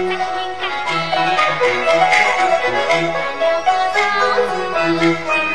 那是阴干了颗豆子